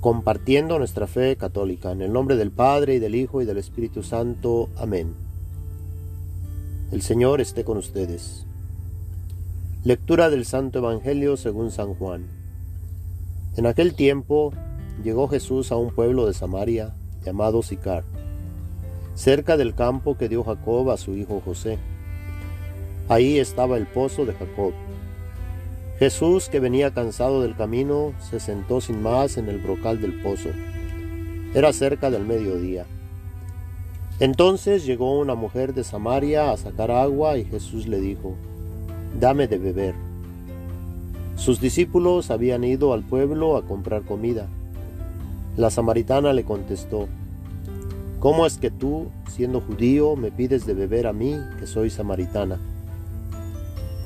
compartiendo nuestra fe católica. En el nombre del Padre y del Hijo y del Espíritu Santo. Amén. El Señor esté con ustedes. Lectura del Santo Evangelio según San Juan. En aquel tiempo llegó Jesús a un pueblo de Samaria llamado Sicar, cerca del campo que dio Jacob a su hijo José. Ahí estaba el pozo de Jacob. Jesús, que venía cansado del camino, se sentó sin más en el brocal del pozo. Era cerca del mediodía. Entonces llegó una mujer de Samaria a sacar agua y Jesús le dijo, Dame de beber. Sus discípulos habían ido al pueblo a comprar comida. La samaritana le contestó, ¿Cómo es que tú, siendo judío, me pides de beber a mí, que soy samaritana?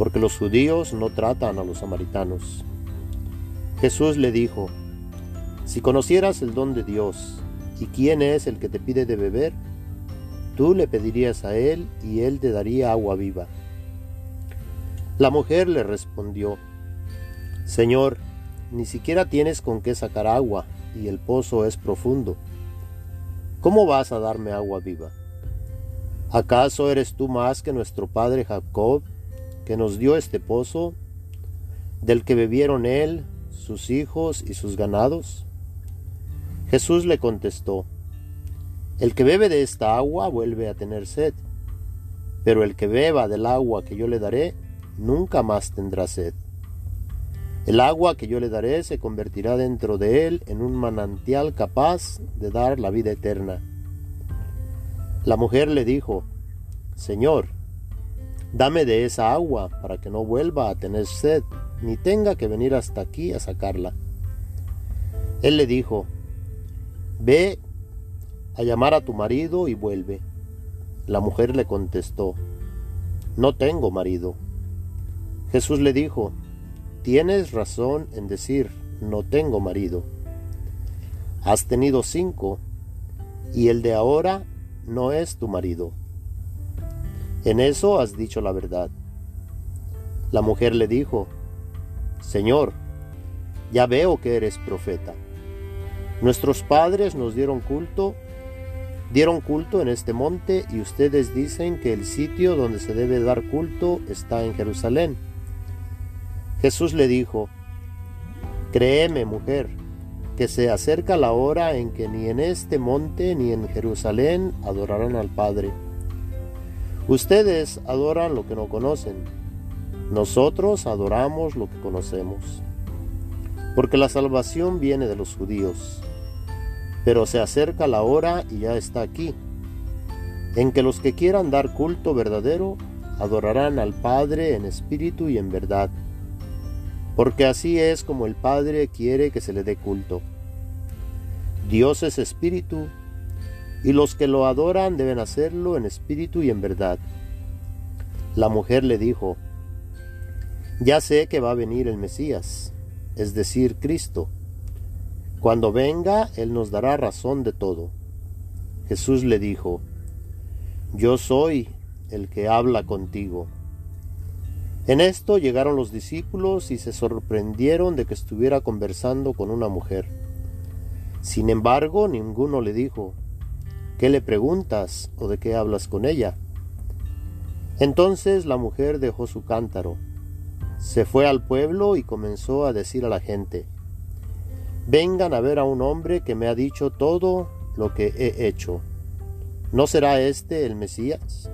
Porque los judíos no tratan a los samaritanos. Jesús le dijo, si conocieras el don de Dios y quién es el que te pide de beber, tú le pedirías a él y él te daría agua viva. La mujer le respondió, Señor, ni siquiera tienes con qué sacar agua y el pozo es profundo. ¿Cómo vas a darme agua viva? ¿Acaso eres tú más que nuestro padre Jacob, que nos dio este pozo, del que bebieron él, sus hijos y sus ganados? Jesús le contestó, El que bebe de esta agua vuelve a tener sed, pero el que beba del agua que yo le daré, nunca más tendrá sed. El agua que yo le daré se convertirá dentro de él en un manantial capaz de dar la vida eterna. La mujer le dijo, Señor, Dame de esa agua para que no vuelva a tener sed, ni tenga que venir hasta aquí a sacarla. Él le dijo, Ve a llamar a tu marido y vuelve. La mujer le contestó, No tengo marido. Jesús le dijo, Tienes razón en decir, no tengo marido. Has tenido cinco, y el de ahora no es tu marido. En eso has dicho la verdad. La mujer le dijo, Señor, ya veo que eres profeta. Nuestros padres nos dieron culto, dieron culto en este monte y ustedes dicen que el sitio donde se debe dar culto está en Jerusalén. Jesús le dijo, Créeme, mujer, que se acerca la hora en que ni en este monte ni en Jerusalén adorarán al Padre. Ustedes adoran lo que no conocen. Nosotros adoramos lo que conocemos. Porque la salvación viene de los judíos. Pero se acerca la hora y ya está aquí, en que los que quieran dar culto verdadero adorarán al Padre en espíritu y en verdad. Porque así es como el Padre quiere que se le dé culto. Dios es espíritu y los que lo adoran deben hacerlo en espíritu y en verdad. La mujer le dijo, Ya sé que va a venir el Mesías, es decir, Cristo. Cuando venga, Él nos dará razón de todo. Jesús le dijo, Yo soy el que habla contigo. En esto llegaron los discípulos y se sorprendieron de que estuviera conversando con una mujer. Sin embargo, ninguno le dijo, ¿Qué le preguntas o de qué hablas con ella? Entonces la mujer dejó su cántaro, se fue al pueblo y comenzó a decir a la gente, Vengan a ver a un hombre que me ha dicho todo lo que he hecho. ¿No será este el Mesías?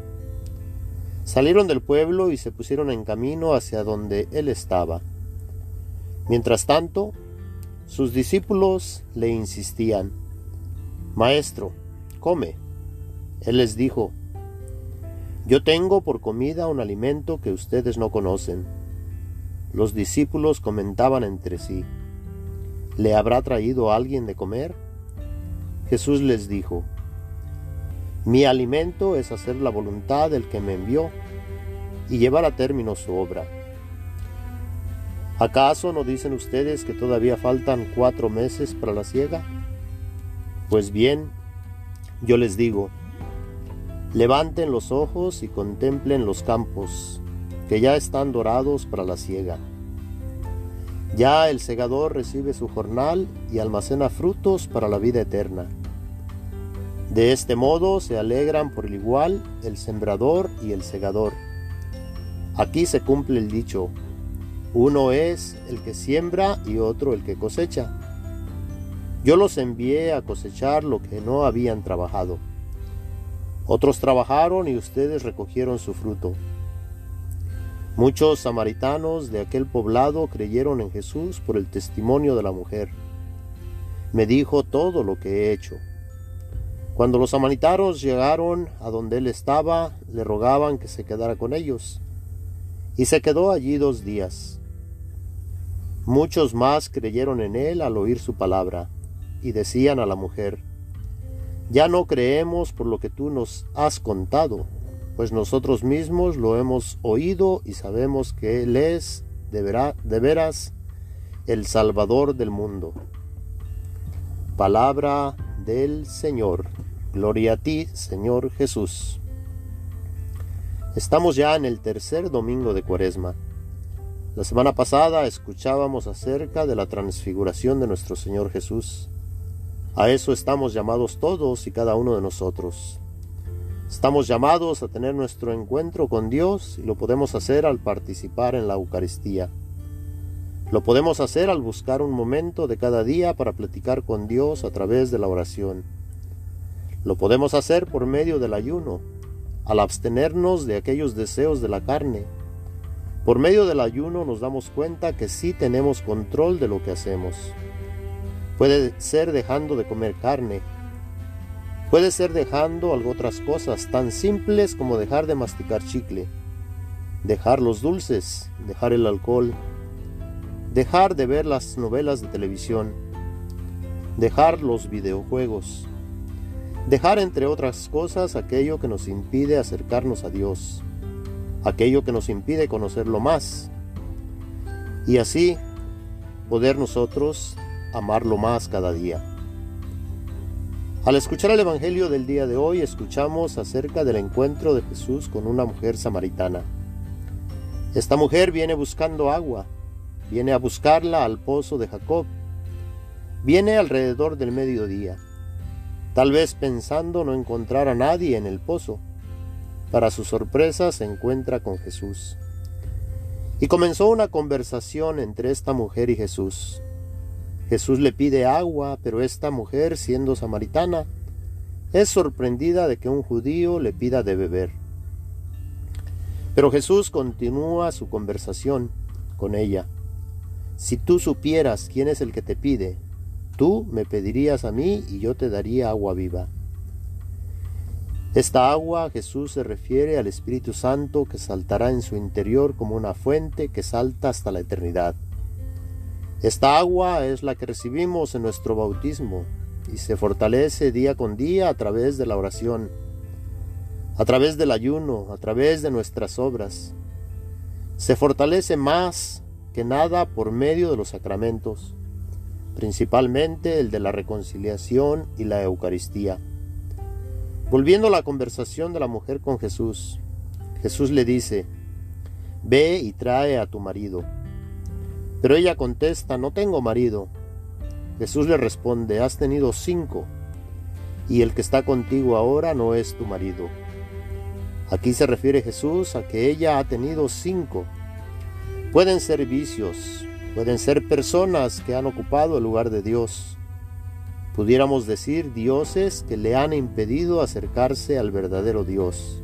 Salieron del pueblo y se pusieron en camino hacia donde él estaba. Mientras tanto, sus discípulos le insistían, Maestro, come. Él les dijo, Yo tengo por comida un alimento que ustedes no conocen. Los discípulos comentaban entre sí, ¿le habrá traído alguien de comer? Jesús les dijo, Mi alimento es hacer la voluntad del que me envió y llevar a término su obra. ¿Acaso no dicen ustedes que todavía faltan cuatro meses para la siega? Pues bien, yo les digo, levanten los ojos y contemplen los campos, que ya están dorados para la siega. Ya el segador recibe su jornal y almacena frutos para la vida eterna. De este modo se alegran por el igual el sembrador y el segador. Aquí se cumple el dicho, uno es el que siembra y otro el que cosecha. Yo los envié a cosechar lo que no habían trabajado. Otros trabajaron y ustedes recogieron su fruto. Muchos samaritanos de aquel poblado creyeron en Jesús por el testimonio de la mujer. Me dijo todo lo que he hecho. Cuando los samaritanos llegaron a donde él estaba, le rogaban que se quedara con ellos. Y se quedó allí dos días. Muchos más creyeron en él al oír su palabra, y decían a la mujer, Ya no creemos por lo que tú nos has contado, pues nosotros mismos lo hemos oído y sabemos que Él es de, veras el Salvador del mundo. Palabra del Señor. Gloria a ti, Señor Jesús. Estamos ya en el tercer domingo de Cuaresma. La semana pasada escuchábamos acerca de la transfiguración de nuestro Señor Jesús. A eso estamos llamados todos y cada uno de nosotros. Estamos llamados a tener nuestro encuentro con Dios y lo podemos hacer al participar en la Eucaristía. Lo podemos hacer al buscar un momento de cada día para platicar con Dios a través de la oración. Lo podemos hacer por medio del ayuno, al abstenernos de aquellos deseos de la carne, por medio del ayuno nos damos cuenta que sí tenemos control de lo que hacemos. Puede ser dejando de comer carne, puede ser dejando algo otras cosas tan simples como dejar de masticar chicle, dejar los dulces, dejar el alcohol, dejar de ver las novelas de televisión, dejar los videojuegos, dejar entre otras cosas aquello que nos impide acercarnos a Dios. Aquello que nos impide conocerlo más. Y así poder nosotros amarlo más cada día. Al escuchar el Evangelio del día de hoy escuchamos acerca del encuentro de Jesús con una mujer samaritana. Esta mujer viene buscando agua, viene a buscarla al pozo de Jacob, viene alrededor del mediodía, tal vez pensando no encontrar a nadie en el pozo, para su sorpresa se encuentra con Jesús. Y comenzó una conversación entre esta mujer y Jesús. Jesús le pide agua, pero esta mujer, siendo samaritana, es sorprendida de que un judío le pida de beber. Pero Jesús continúa su conversación con ella. Si tú supieras quién es el que te pide, tú me pedirías a mí y yo te daría agua viva. Esta agua Jesús se refiere al Espíritu Santo que saltará en su interior como una fuente que salta hasta la eternidad. Esta agua es la que recibimos en nuestro bautismo y se fortalece día con día a través de la oración, a través del ayuno, a través de nuestras obras. Se fortalece más que nada por medio de los sacramentos, principalmente el de la reconciliación y la Eucaristía. Volviendo a la conversación de la mujer con Jesús, Jesús le dice, Ve y trae a tu marido. Pero ella contesta, No tengo marido. Jesús le responde, Has tenido cinco, y el que está contigo ahora no es tu marido. Aquí se refiere Jesús a que ella ha tenido cinco. Pueden ser vicios, pueden ser personas que han ocupado el lugar de Dios, pudiéramos decir dioses que le han impedido acercarse al verdadero Dios.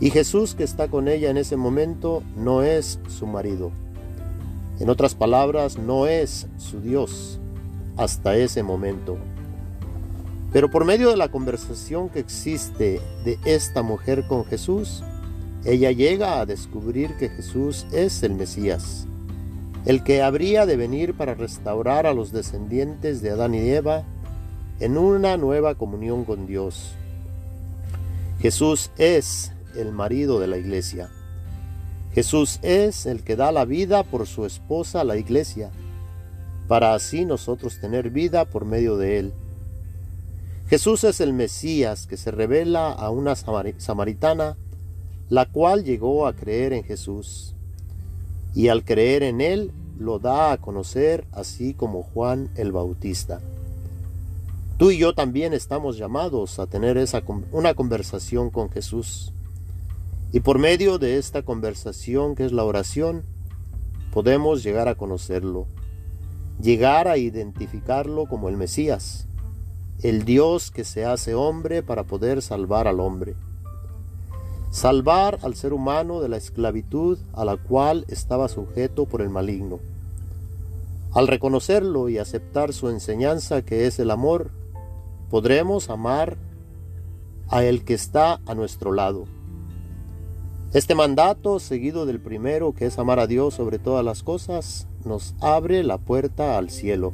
Y Jesús que está con ella en ese momento no es su marido. En otras palabras, no es su Dios hasta ese momento. Pero por medio de la conversación que existe de esta mujer con Jesús, ella llega a descubrir que Jesús es el Mesías el que habría de venir para restaurar a los descendientes de Adán y Eva en una nueva comunión con Dios. Jesús es el marido de la iglesia. Jesús es el que da la vida por su esposa, la iglesia, para así nosotros tener vida por medio de él. Jesús es el Mesías que se revela a una samaritana, la cual llegó a creer en Jesús y al creer en Él lo da a conocer, así como Juan el Bautista. Tú y yo también estamos llamados a tener esa, una conversación con Jesús. Y por medio de esta conversación que es la oración, podemos llegar a conocerlo, llegar a identificarlo como el Mesías, el Dios que se hace hombre para poder salvar al hombre. Salvar al ser humano de la esclavitud a la cual estaba sujeto por el maligno. Al reconocerlo y aceptar su enseñanza que es el amor, podremos amar a el que está a nuestro lado este mandato, seguido del primero, que es amar a Dios sobre todas las cosas, nos abre la puerta al cielo.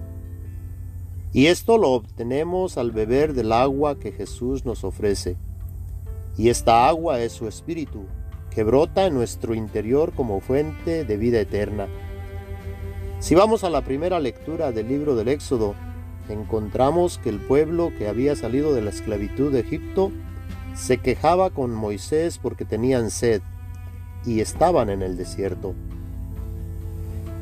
Y esto lo obtenemos al beber del agua que Jesús nos ofrece. Y esta agua es su espíritu, que brota en nuestro interior como fuente de vida eterna. Si vamos a la primera lectura del libro del Éxodo, encontramos que el pueblo que había salido de la esclavitud de Egipto se quejaba con Moisés porque tenían sed y estaban en el desierto.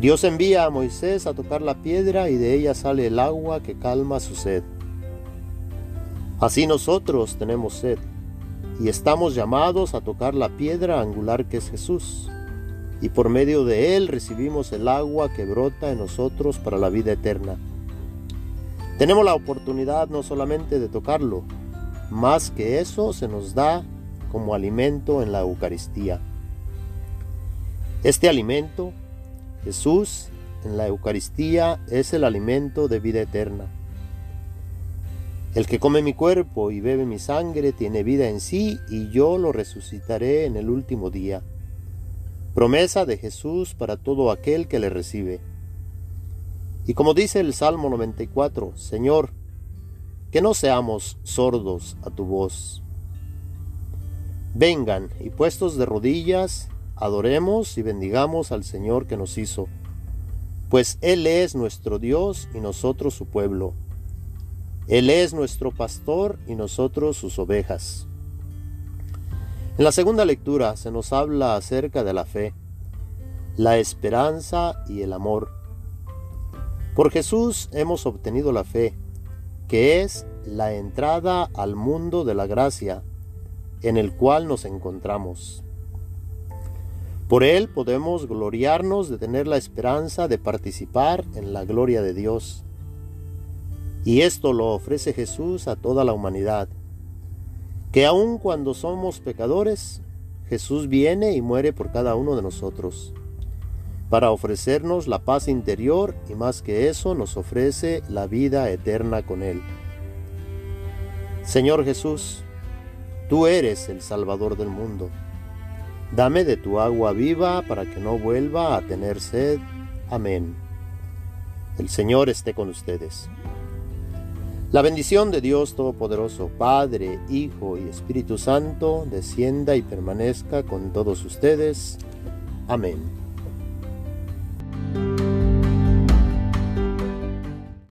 Dios envía a Moisés a tocar la piedra y de ella sale el agua que calma su sed. Así nosotros tenemos sed y estamos llamados a tocar la piedra angular que es Jesús, y por medio de él recibimos el agua que brota en nosotros para la vida eterna. Tenemos la oportunidad no solamente de tocarlo, más que eso se nos da como alimento en la Eucaristía. Este alimento, Jesús, en la Eucaristía es el alimento de vida eterna. El que come mi cuerpo y bebe mi sangre tiene vida en sí y yo lo resucitaré en el último día. Promesa de Jesús para todo aquel que le recibe. Y como dice el Salmo 94, Señor, que no seamos sordos a tu voz. Vengan y puestos de rodillas, adoremos y bendigamos al Señor que nos hizo, pues Él es nuestro Dios y nosotros su pueblo. Él es nuestro pastor y nosotros sus ovejas. En la segunda lectura se nos habla acerca de la fe, la esperanza y el amor. Por Jesús hemos obtenido la fe, que es la entrada al mundo de la gracia en el cual nos encontramos. Por él podemos gloriarnos de tener la esperanza de participar en la gloria de Dios. Y esto lo ofrece Jesús a toda la humanidad, que aun cuando somos pecadores, Jesús viene y muere por cada uno de nosotros para ofrecernos la paz interior y más que eso nos ofrece la vida eterna con Él. Señor Jesús, tú eres el Salvador del mundo. Dame de tu agua viva para que no vuelva a tener sed. Amén. El Señor esté con ustedes. La bendición de Dios Todopoderoso, Padre, Hijo y Espíritu Santo, descienda y permanezca con todos ustedes. Amén.